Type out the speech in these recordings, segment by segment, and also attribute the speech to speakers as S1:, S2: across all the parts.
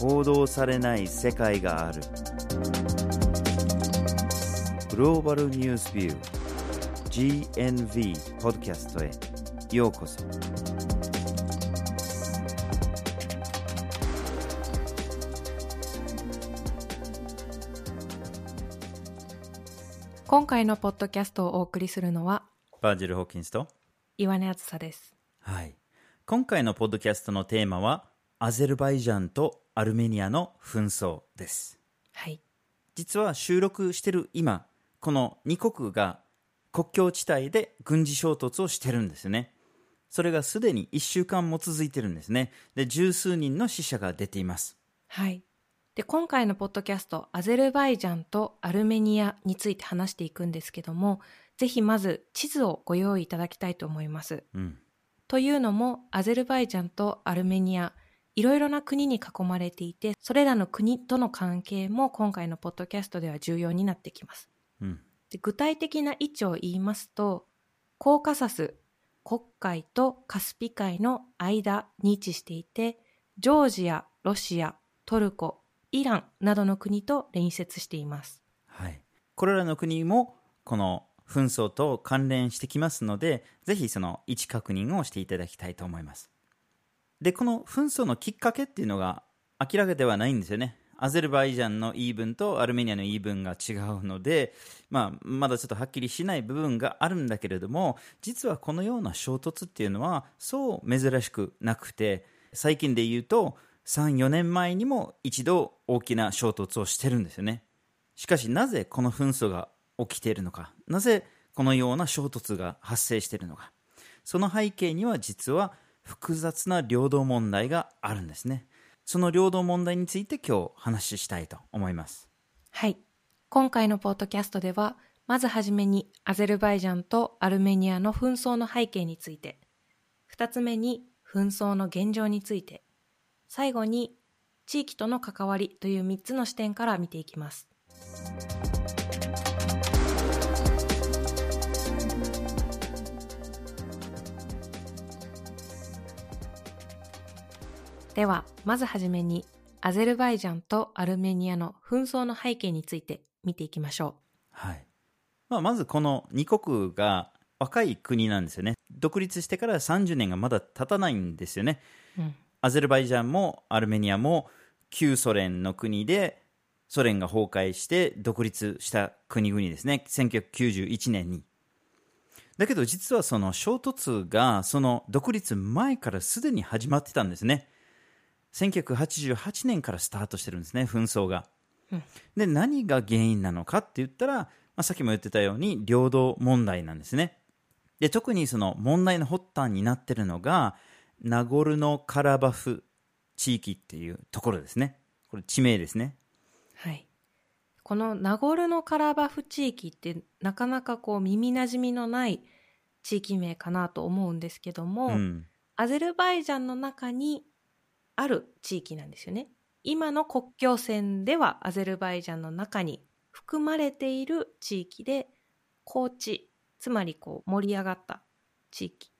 S1: 報道されない世界がある。グローバルニュースビュー GNV ポッドキャストへ。ようこそ。
S2: 今回のポッドキャストをお送りするのは
S1: バージル・ホーキンスと
S2: 岩根さです。
S1: はい。今回のポッドキャストのテーマはアゼルバイジャンとアルメニアの紛争です。
S2: はい。
S1: 実は収録してる今この2国が国境地帯で軍事衝突をしてるんですよね。それがすでに1週間も続いてるんですね。で十数人の死者が出ています。
S2: はい。で今回のポッドキャストアゼルバイジャンとアルメニアについて話していくんですけどもぜひまず地図をご用意いただきたいと思います。
S1: うん。
S2: というのもアゼルバイジャンとアルメニアいろいろな国に囲まれていてそれらの国との関係も今回のポッドキャストでは重要になってきます。
S1: うん。
S2: で具体的な位置を言いますとコーカサス黒海とカスピ海の間に位置していてジョージアロシアトルコイランなどの国と隣接しています。
S1: はい、これらの国もこの紛争と関連してきますのでぜひその位置確認をしていただきたいと思いますでこの紛争のきっかけっていうのが明らかではないんですよね。アゼルバイジャンの言い分とアルメニアの言い分が違うので、まあ、まだちょっとはっきりしない部分があるんだけれども実はこのような衝突っていうのはそう珍しくなくて最近で言うと34年前にも一度大きな衝突をしてるんですよね。しかしなぜこの紛争が起きているのか。なぜこのような衝突が発生しているのか。その背景には実は複雑な領土問題があるんですね。その領土問題について今日話ししたいと思います。
S2: はい。今回のポッドキャストではまずはじめにアゼルバイジャンとアルメニアの紛争の背景について。2つ目に紛争の現状について。最後に地域との関わりという3つの視点から見ていきます。ではまずはじめにアゼルバイジャンとアルメニアの紛争の背景について見ていきましょ
S1: はい。まあ、まずこの2国が若い国なんですよね。独立してから30年がまだ経たないんですよね。
S2: う、うん、
S1: アゼルバイジャンもアルメニアも旧ソ連の国でソ連が崩壊して独立した国々ですね。1991年に。だけど実はその衝突がその独立前からすでに始まってたんですね1988年からスタートしてるんですね紛争が、
S2: うん。
S1: で何が原因なのかって言ったら、まあ、さっきも言ってたように領土問題なんですね。で特にその問題の発端になってるのがナゴルノカラバフ地域っていうところですね。これ地名ですね。
S2: はい。このナゴルノカラバフ地域ってなかなかこう耳なじみのない地域名かなと思うんですけども、
S1: うん。
S2: アゼルバイジャンの中にある地域なんですよね。今の国境線ではアゼルバイジャンの中に含まれている地域で高地つまりこう盛り上がった地域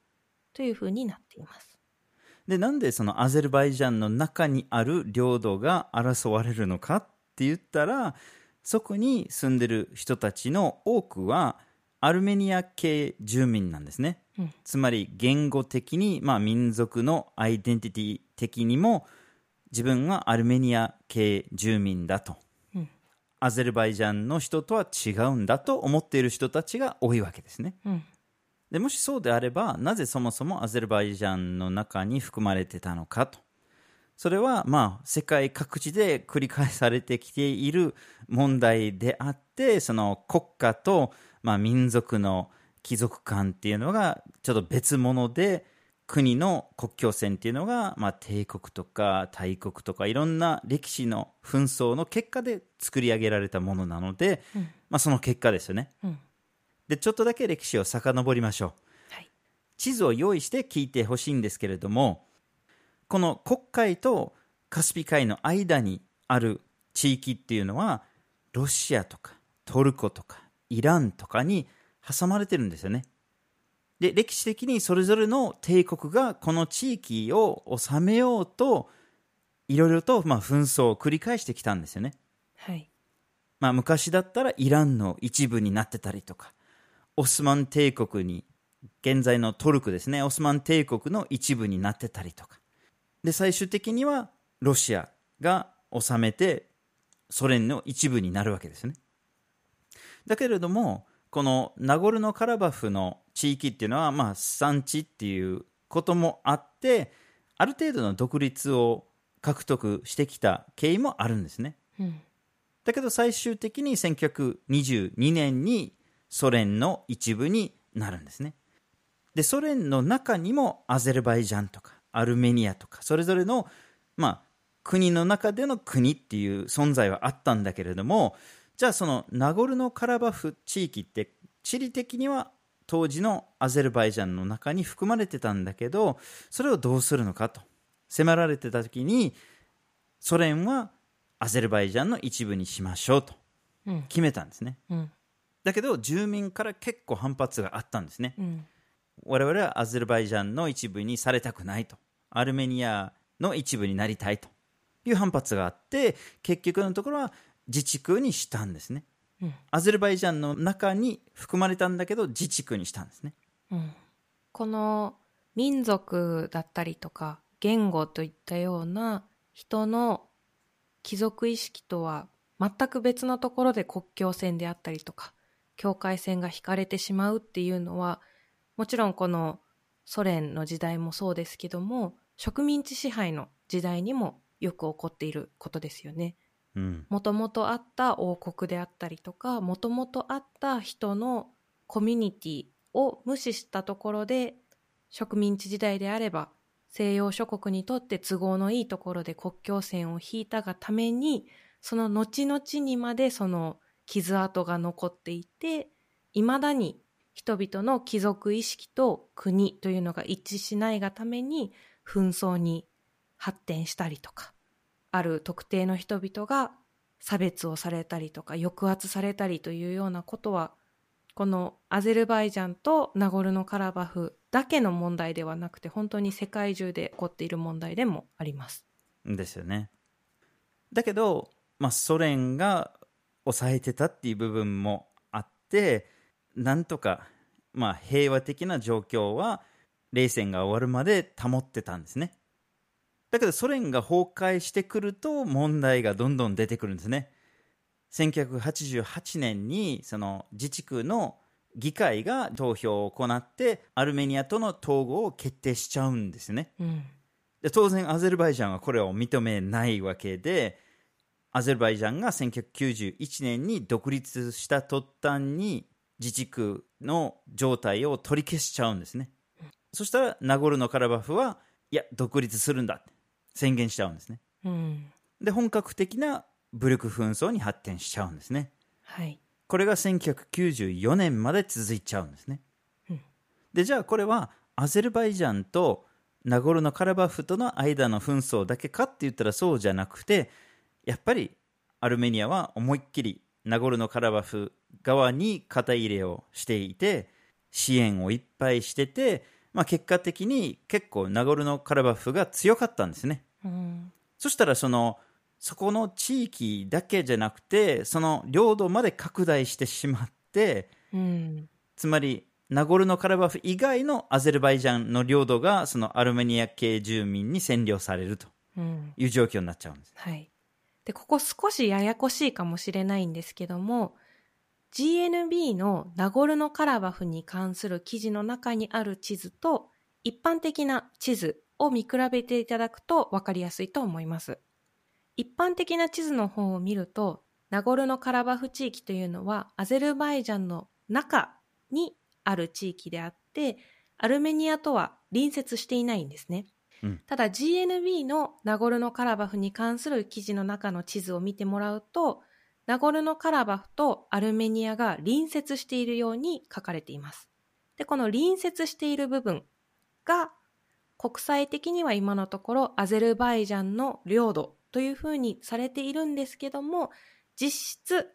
S2: というふうになっています。
S1: でなんでそのアゼルバイジャンの中にある領土が争われるのかって言ったらそこに住んでる人たちの多くはアルメニア系住民なんですね、
S2: うん。
S1: つまり言語的に、まあ、民族のアイデンティティ的にも自分はアルメニア系住民だと、
S2: うん。
S1: アゼルバイジャンの人とは違うんだと思っている人たちが多いわけですね。
S2: うん。
S1: でもしそうであればなぜそもそもアゼルバイジャンの中に含まれてたのかと。それはまあ世界各地で繰り返されてきている問題であってその国家とまあ民族の貴族感っていうのがちょっと別物で国の国境線っていうのが、まあ、帝国とか大国とかいろんな歴史の紛争の結果で作り上げられたものなので、
S2: うん
S1: まあ、その結果ですよね。
S2: うん
S1: でちょっとだけ歴史を遡りましょう。
S2: はい
S1: 地図を用意して聞いてほしいんですけれどもこの黒海とカスピ海の間にある地域っていうのはロシアとかトルコとかイランとかに挟まれてるんですよねで歴史的にそれぞれの帝国がこの地域を治めようといろいろと、まあ、紛争を繰り返してきたんですよね。
S2: はい。
S1: まあ、昔だったらイランの一部になってたりとか、オスマン帝国に、現在のトルコですね、オスマン帝国の一部になってたりとか。で、最終的にはロシアが治めてソ連の一部になるわけですね。だけれども、このナゴルノカラバフの地域っていうのは、まあ、産地っていうこともあって、ある程度の独立を獲得してきた経緯もあるんですね。
S2: うん。
S1: だけど最終的に1922年にソ連の一部になるんですね。で、ソ連の中にもアゼルバイジャンとかアルメニアとかそれぞれの、まあ、国の中での国っていう存在はあったんだけれども、じゃあそのナゴルノカラバフ地域って地理的には当時のアゼルバイジャンの中に含まれてたんだけど、それをどうするのかと迫られてた時に、ソ連はアゼルバイジャンの一部にしましょうと
S2: うん。
S1: 決めたんですね。
S2: うん。
S1: だけど住民から結構反発があったんですね。
S2: うん。
S1: 我々はアゼルバイジャンの一部にされたくないと。アルメニアの一部になりたいという反発があって、結局のところは自治区にしたんですね。
S2: うん。
S1: アゼルバイジャンの中に含まれたんだけど自治区にしたんですね。
S2: うん。この民族だったりとか言語といったような人の貴族意識とは全く別のところで国境線であったりとか境界線が引かれてしまうっていうのはもちろんこのソ連の時代もそうですけども植民地支配の時代にもよく起こっていることですよね。もともとあった王国であったりとかもともとあった人のコミュニティを無視したところで植民地時代であれば西洋諸国にとって都合のいいところで国境線を引いたがためにその後々にまでその傷跡が残っていていまだに人々の貴族意識と国というのが一致しないがために紛争に発展したりとか。ある特定の人々が差別をされたりとか抑圧されたりというようなことはこのアゼルバイジャンとナゴルノカラバフだけの問題ではなくて本当に世界中で起こっている問題でもあります。
S1: ですよね。だけど、まあ、ソ連が抑えてたっていう部分もあって、なんとか、まあ、平和的な状況は冷戦が終わるまで保ってたんですね。だけどソ連が崩壊してくると問題がどんどん出てくるんですね。1988年にその自治区の議会が投票を行ってアルメニアとの統合を決定しちゃうんですね。
S2: うん。
S1: で当然アゼルバイジャンはこれを認めないわけでアゼルバイジャンが1991年に独立した途端に自治区の状態を取り消しちゃうんですね、そしたらナゴルノカラバフはいや独立するんだって宣言しちゃうんですね
S2: うん。
S1: で本格的な武力紛争に発展しちゃうんですね
S2: はい。
S1: これが1994年まで続いちゃうんですね。
S2: うん
S1: でじゃあこれはアゼルバイジャンとナゴルノカラバフとの間の紛争だけかって言ったらそうじゃなくてやっぱりアルメニアは思いっきりナゴルノカラバフ側に肩入れをしていて支援をいっぱいしてて、まあ、結果的に結構ナゴルノカラバフが強かったんですね。
S2: うん。
S1: そしたらそのそこの地域だけじゃなくてその領土まで拡大してしまって
S2: うん。
S1: つまりナゴルノカラバフ以外のアゼルバイジャンの領土がそのアルメニア系住民に占領されると
S2: うん。
S1: いう状況になっちゃうんです。
S2: はい。で、ここ少しややこしいかもしれないんですけども、GNB のナゴルノカラバフに関する記事の中にある地図と一般的な地図を見比べていただくと分かりやすいと思います。一般的な地図の方を見ると、ナゴルノカラバフ地域というのはアゼルバイジャンの中にある地域であって、アルメニアとは隣接していないんですね。
S1: うん
S2: ただ GNB のナゴルノカラバフに関する記事の中の地図を見てもらうと、ナゴルノカラバフとアルメニアが隣接しているように書かれています。で、この隣接している部分が国際的には今のところアゼルバイジャンの領土というふうにされているんですけども、実質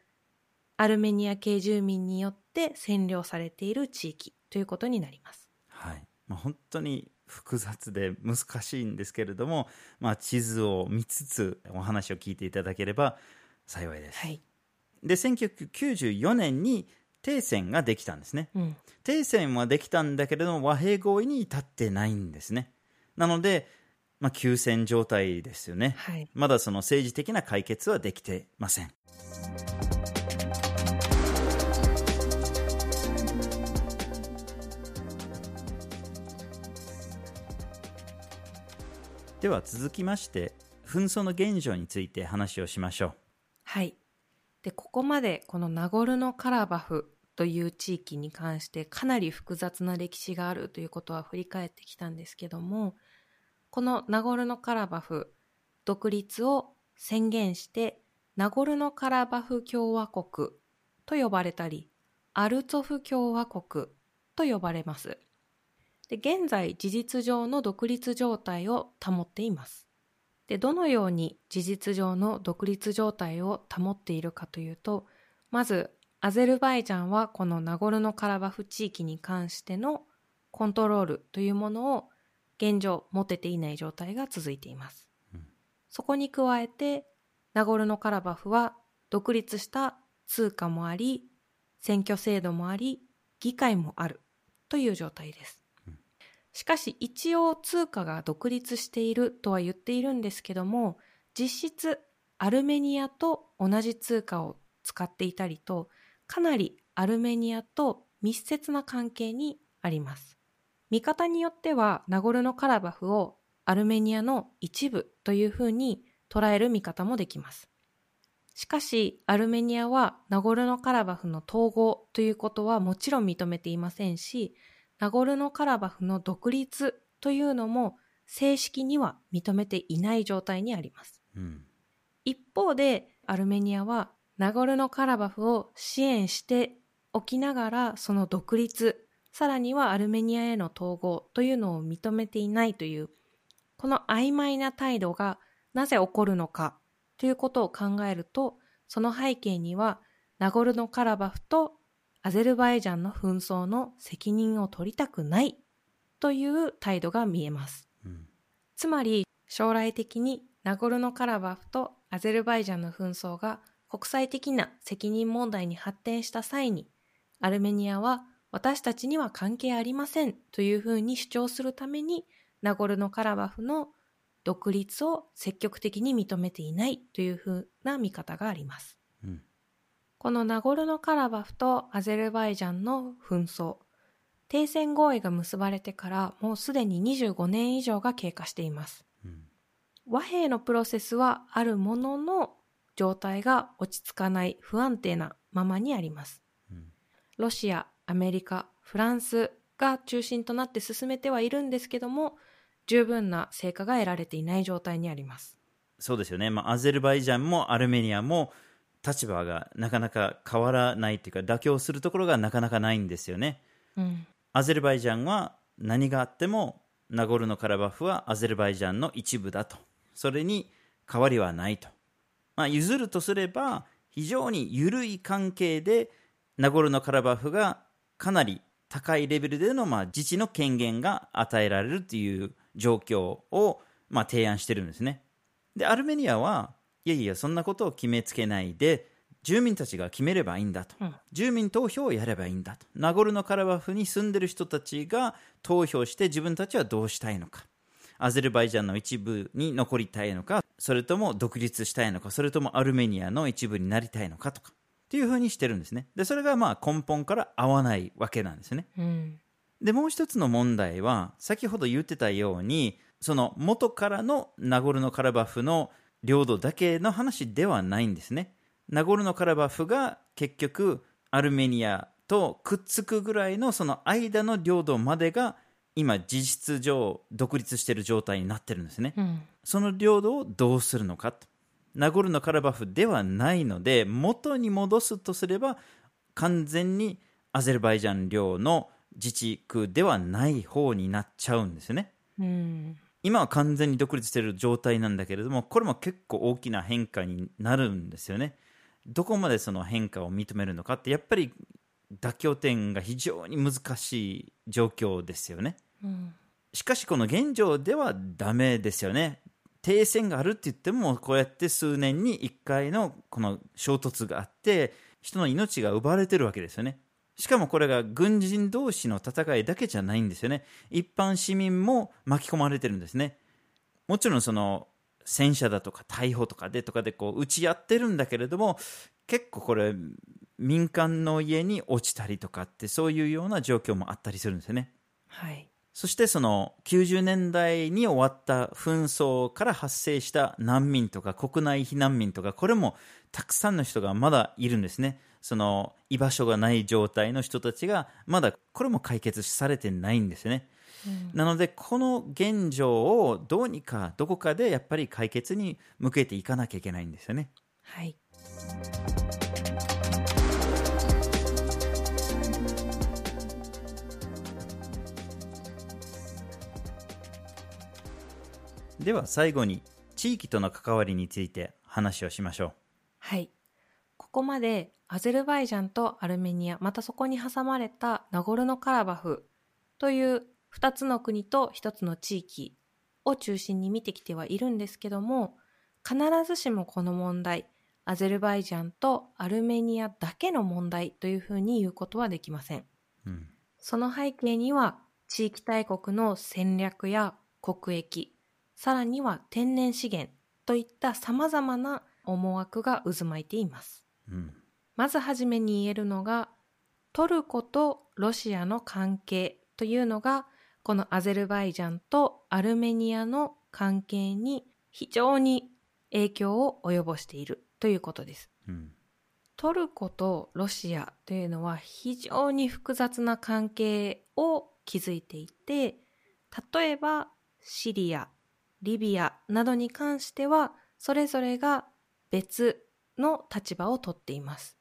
S2: アルメニア系住民によって占領されている地域ということになります。
S1: はいまあ、本当に複雑で難しいんですけれども、まあ、地図を見つつお話を聞いていただければ幸いです。
S2: はい。
S1: で1994年に停戦ができたんですね。
S2: うん。
S1: 停戦はできたんだけれども和平合意に至ってないんですね。なので、まあ、休戦状態ですよね。
S2: はい。
S1: まだその政治的な解決はできてません。では続きまして紛争の現状について話をしましょう。
S2: はい。で、ここまでこのナゴルノカラバフという地域に関してかなり複雑な歴史があるということは振り返ってきたんですけども、このナゴルノカラバフ、独立を宣言して、ナゴルノカラバフ共和国と呼ばれたり、アルツォフ共和国と呼ばれます。で、現在事実上の独立状態を保っています。で、どのように事実上の独立状態を保っているかというと、まず、アゼルバイジャンはこのナゴルノカラバフ地域に関してのコントロールというものを現状持てていない状態が続いています。そこに加えて、ナゴルノカラバフは独立した通貨もあり、選挙制度もあり、議会もあるという状態です。しかし一応通貨が独立しているとは言っているんですけども、実質アルメニアと同じ通貨を使っていたりと、かなりアルメニアと密接な関係にあります。見方によっては、ナゴルノカラバフをアルメニアの一部というふうに捉える見方もできます。しかし、アルメニアはナゴルノカラバフの統合ということはもちろん認めていませんし、ナゴルノカラバフの独立というのも正式には認めていない状態にあります。
S1: うん
S2: 一方で、アルメニアはナゴルノカラバフを支援しておきながら、その独立、さらにはアルメニアへの統合というのを認めていないという、この曖昧な態度がなぜ起こるのかということを考えると、その背景には、ナゴルノカラバフとアゼルバイジャンの紛争の責任を取りたくないという態度が見えます。
S1: うん
S2: つまり将来的にナゴルノカラバフとアゼルバイジャンの紛争が国際的な責任問題に発展した際にアルメニアは私たちには関係ありませんというふうに主張するためにナゴルノカラバフの独立を積極的に認めていないというふうな見方があります。
S1: うん
S2: このナゴルノカラバフとアゼルバイジャンの紛争、停戦合意が結ばれてからもうすでに25年以上が経過しています。
S1: うん
S2: 和平のプロセスはあるものの状態が落ち着かない不安定なままにあります。
S1: うん
S2: ロシア、アメリカ、フランスが中心となって進めてはいるんですけども、十分な成果が得られていない状態にあります。
S1: そうですよね、まあ、アゼルバイジャンもアルメニアも立場がなかなか変わらないというか妥協するところがなかなかないんですよね。
S2: うん。
S1: アゼルバイジャンは何があってもナゴルノカラバフはアゼルバイジャンの一部だと。それに変わりはないと、まあ、譲るとすれば非常に緩い関係でナゴルノカラバフがかなり高いレベルでのまあ自治の権限が与えられるという状況をまあ提案してるんですね。でアルメニアはいやいやそんなことを決めつけないで住民たちが決めればいいんだと、
S2: うん。
S1: 住民投票をやればいいんだと。ナゴルノカラバフに住んでる人たちが投票して自分たちはどうしたいのか。アゼルバイジャンの一部に残りたいのかそれとも独立したいのかそれともアルメニアの一部になりたいのかとか。っていうふうにしてるんですね。でそれがまあ根本から合わないわけなんですね。
S2: うん。
S1: でもう一つの問題は先ほど言ってたようにその元からのナゴルノカラバフの領土だけの話ではないんですねナゴルノカラバフが結局アルメニアとくっつくぐらいのその間の領土までが今事実上独立している状態になってるんですね
S2: うん。
S1: その領土をどうするのかと。ナゴルノカラバフではないので、元に戻すとすれば、完全にアゼルバイジャン領の自治区ではない方になっちゃうんですよね。
S2: うん。
S1: 今は完全に独立している状態なんだけれども、これも結構大きな変化になるんですよね。どこまでその変化を認めるのかって、やっぱり妥協点が非常に難しい状況ですよね。
S2: うん。
S1: しかしこの現状ではダメですよね。停戦があるって言っても、こうやって数年に1回のこの衝突があって、人の命が奪われてるわけですよね。しかもこれが軍人同士の戦いだけじゃないんですよね。一般市民も巻き込まれてるんですね。もちろんその戦車だとか逮捕とかでとかでこう打ち合ってるんだけれども、結構これ民間の家に落ちたりとかってそういうような状況もあったりするんですよね。
S2: はい。
S1: そしてその90年代に終わった紛争から発生した難民とか国内避難民とか、これもたくさんの人がまだいるんですね。その居場所がない状態の人たちがまだこれも解決されてないんですね。うん、なのでこの現状をどうにかどこかでやっぱり解決に向けていかなきゃいけないんですよね。
S2: はい。
S1: では最後に地域との関わりについて話をしましょう。
S2: はい。ここまでアゼルバイジャンとアルメニア、またそこに挟まれたナゴルノカラバフという2つの国と1つの地域を中心に見てきてはいるんですけども、必ずしもこの問題、アゼルバイジャンとアルメニアだけの問題というふうに言うことはできません。うん、その背景には地域大国の戦略や国益、さらには天然資源といった様々な思惑が渦巻いています。うん、まずはじめに言えるのが、トルコとロシアの関係というのが、このアゼルバイジャンとアルメニアの関係に非常に影響を及ぼしているということです。うん、トルコとロシアというのは非常に複雑な関係を築いていて、例えばシリア、リビアなどに関しては、それぞれが別の立場をとっています。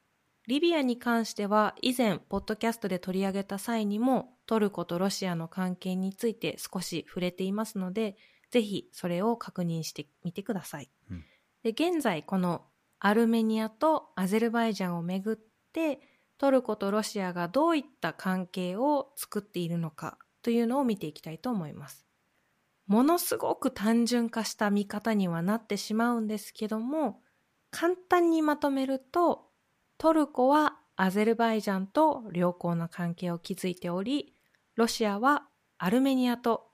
S2: リビアに関しては以前、ポッドキャストで取り上げた際にもトルコとロシアの関係について少し触れていますので、ぜひそれを確認してみてください。うん、で現在、このアルメニアとアゼルバイジャンをめぐってトルコとロシアがどういった関係を作っているのかというのを見ていきたいと思います。ものすごく単純化した見方にはなってしまうんですけども、簡単にまとめると、トルコはアゼルバイジャンと良好な関係を築いており、ロシアはアルメニアと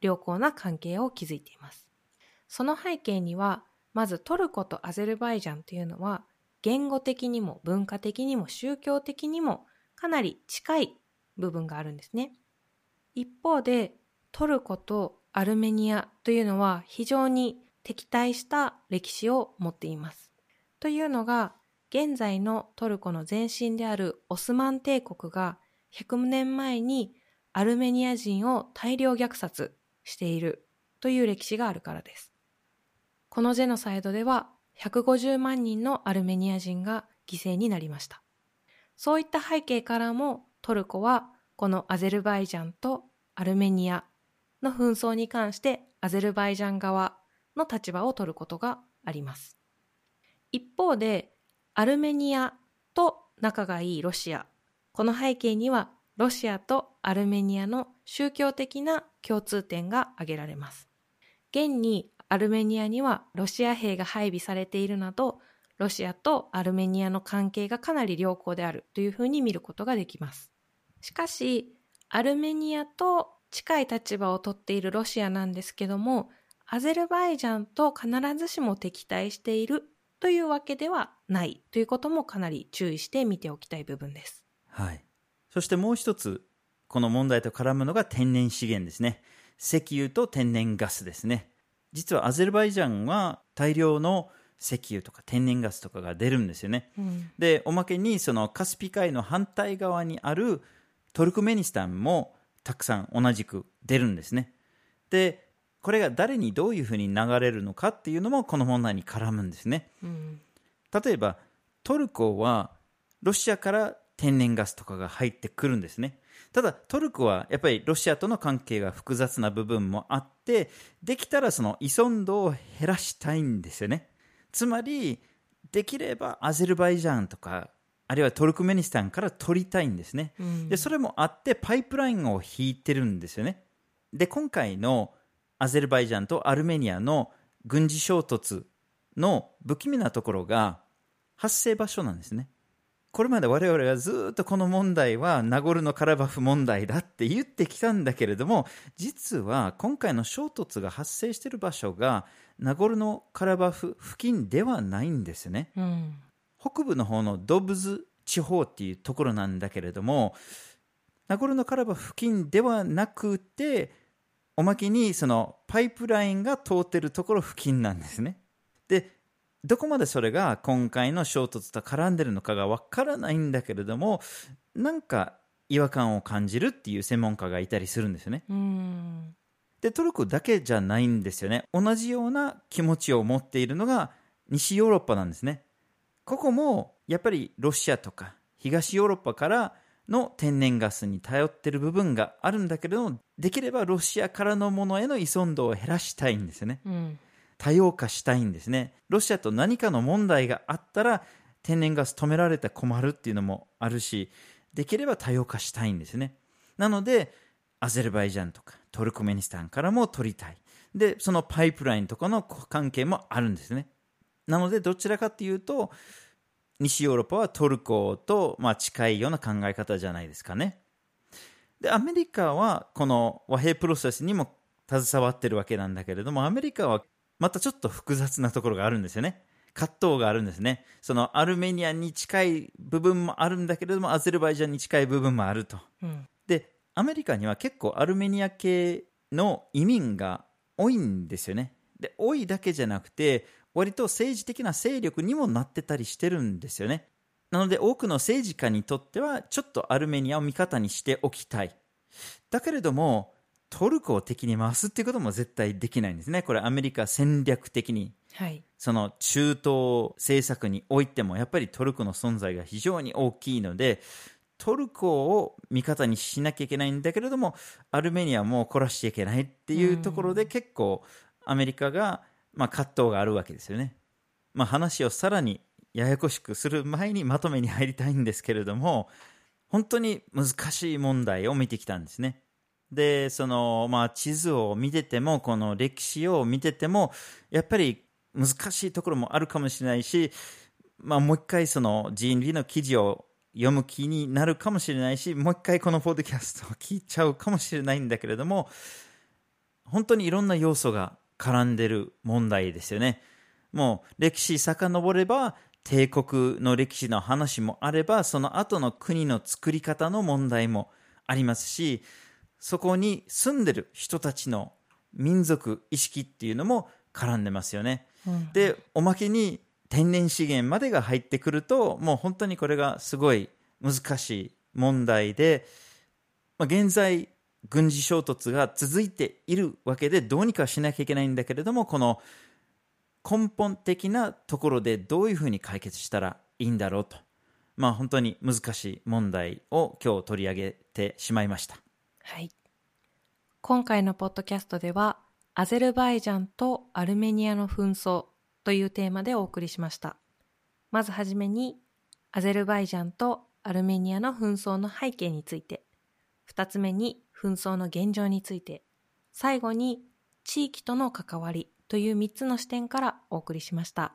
S2: 良好な関係を築いています。その背景には、まずトルコとアゼルバイジャンというのは、言語的にも文化的にも宗教的にもかなり近い部分があるんですね。一方で、トルコとアルメニアというのは非常に敵対した歴史を持っています。というのが、現在のトルコの前身であるオスマン帝国が100年前にアルメニア人を大量虐殺しているという歴史があるからです。このジェノサイドでは150万人のアルメニア人が犠牲になりました。そういった背景からもトルコはこのアゼルバイジャンとアルメニアの紛争に関してアゼルバイジャン側の立場を取ることがあります。一方で、アルメニアと仲がいいロシア。この背景には、ロシアとアルメニアの宗教的な共通点が挙げられます。現にアルメニアにはロシア兵が配備されているなど、ロシアとアルメニアの関係がかなり良好であるというふうに見ることができます。しかし、アルメニアと近い立場をとっているロシアなんですけども、アゼルバイジャンと必ずしも敵対しているというわけではないということもかなり注意して見ておきたい部分です。
S1: はい。そしてもう一つ、この問題と絡むのが天然資源ですね。石油と天然ガスですね。実はアゼルバイジャンは大量の石油とか天然ガスとかが出るんですよね。うん、で、おまけにそのカスピ海の反対側にあるトルクメニスタンもたくさん同じく出るんですね。で、これが誰にどういうふうに流れるのかっていうのもこの問題に絡むんですね。うん、例えば、トルコはロシアから天然ガスとかが入ってくるんですね。ただトルコはやっぱりロシアとの関係が複雑な部分もあって、できたらその依存度を減らしたいんですよね。つまり、できればアゼルバイジャンとかあるいはトルクメニスタンから取りたいんですね、うん、でそれもあってパイプラインを引いてるんですよねで今回のアゼルバイジャンとアルメニアの軍事衝突の不気味なところが発生場所なんですね。これまで我々はずっとこの問題はナゴルノカラバフ問題だって言ってきたんだけれども実は今回の衝突が発生している場所がナゴルノカラバフ付近ではないんですね。
S2: うん。
S1: 北部の方のドブズ地方っていうところなんだけれどもナゴルノカラバフ付近ではなくておまけにそのパイプラインが通ってるところ付近なんですね。でどこまでそれが今回の衝突と絡んでるのかがわからないんだけれどもなんか違和感を感じるっていう専門家がいたりするんですよね
S2: うん。
S1: でトルコだけじゃないんですよね同じような気持ちを持っているのが西ヨーロッパなんですねここもやっぱりロシアとか東ヨーロッパからの天然ガスに頼ってる部分があるんだけれどもできればロシアからのものへの依存度を減らしたいんですよね
S2: うん。
S1: 多様化したいんですね。ロシアと何かの問題があったら天然ガス止められて困るっていうのもあるしできれば多様化したいんですね。なのでアゼルバイジャンとかトルコメニスタンからも取りたい。でそのパイプラインとかの関係もあるんですね。なのでどちらかというと西ヨーロッパはトルコとまあ近いような考え方じゃないですかね。でアメリカはこの和平プロセスにも携わってるわけなんだけれどもアメリカはまたちょっと複雑なところがあるんですよね。葛藤があるんですね。そのアルメニアに近い部分もあるんだけれどもアゼルバイジャンに近い部分もあると。
S2: うん。
S1: でアメリカには結構アルメニア系の移民が多いんですよね。で多いだけじゃなくて割と政治的な勢力にもなってたりしてるんですよね。なので多くの政治家にとってはちょっとアルメニアを味方にしておきたい。だけれどもトルコを敵に回すっていうことも絶対できないんですね。これアメリカ戦略的に。
S2: はい。
S1: その中東政策においてもやっぱりトルコの存在が非常に大きいのでトルコを味方にしなきゃいけないんだけれどもアルメニアも怒らしちゃいけないっていうところで結構アメリカが、まあ、葛藤があるわけですよね、まあ、話をさらにややこしくする前にまとめに入りたいんですけれども本当に難しい問題を見てきたんですねでその、まあ、地図を見ててもこの歴史を見ててもやっぱり難しいところもあるかもしれないし、まあ、もう一回その人類の記事を読む気になるかもしれないしもう一回このポッドキャストを聞いちゃうかもしれないんだけれども本当にいろんな要素が絡んでる問題ですよね。もう歴史遡れば帝国の歴史の話もあればその後の国の作り方の問題もありますしそこに住んでる人たちの民族意識っていうのも絡んでますよね。
S2: うん。
S1: でおまけに天然資源までが入ってくるともう本当にこれがすごい難しい問題で、まあ、現在軍事衝突が続いているわけでどうにかしなきゃいけないんだけれどもこの根本的なところでどういうふうに解決したらいいんだろうと。まあ本当に難しい問題を今日取り上げてしまいました
S2: はい。今回のポッドキャストでは、アゼルバイジャンとアルメニアの紛争というテーマでお送りしました。まずはじめに、アゼルバイジャンとアルメニアの紛争の背景について、二つ目に紛争の現状について、最後に地域との関わりという三つの視点からお送りしました。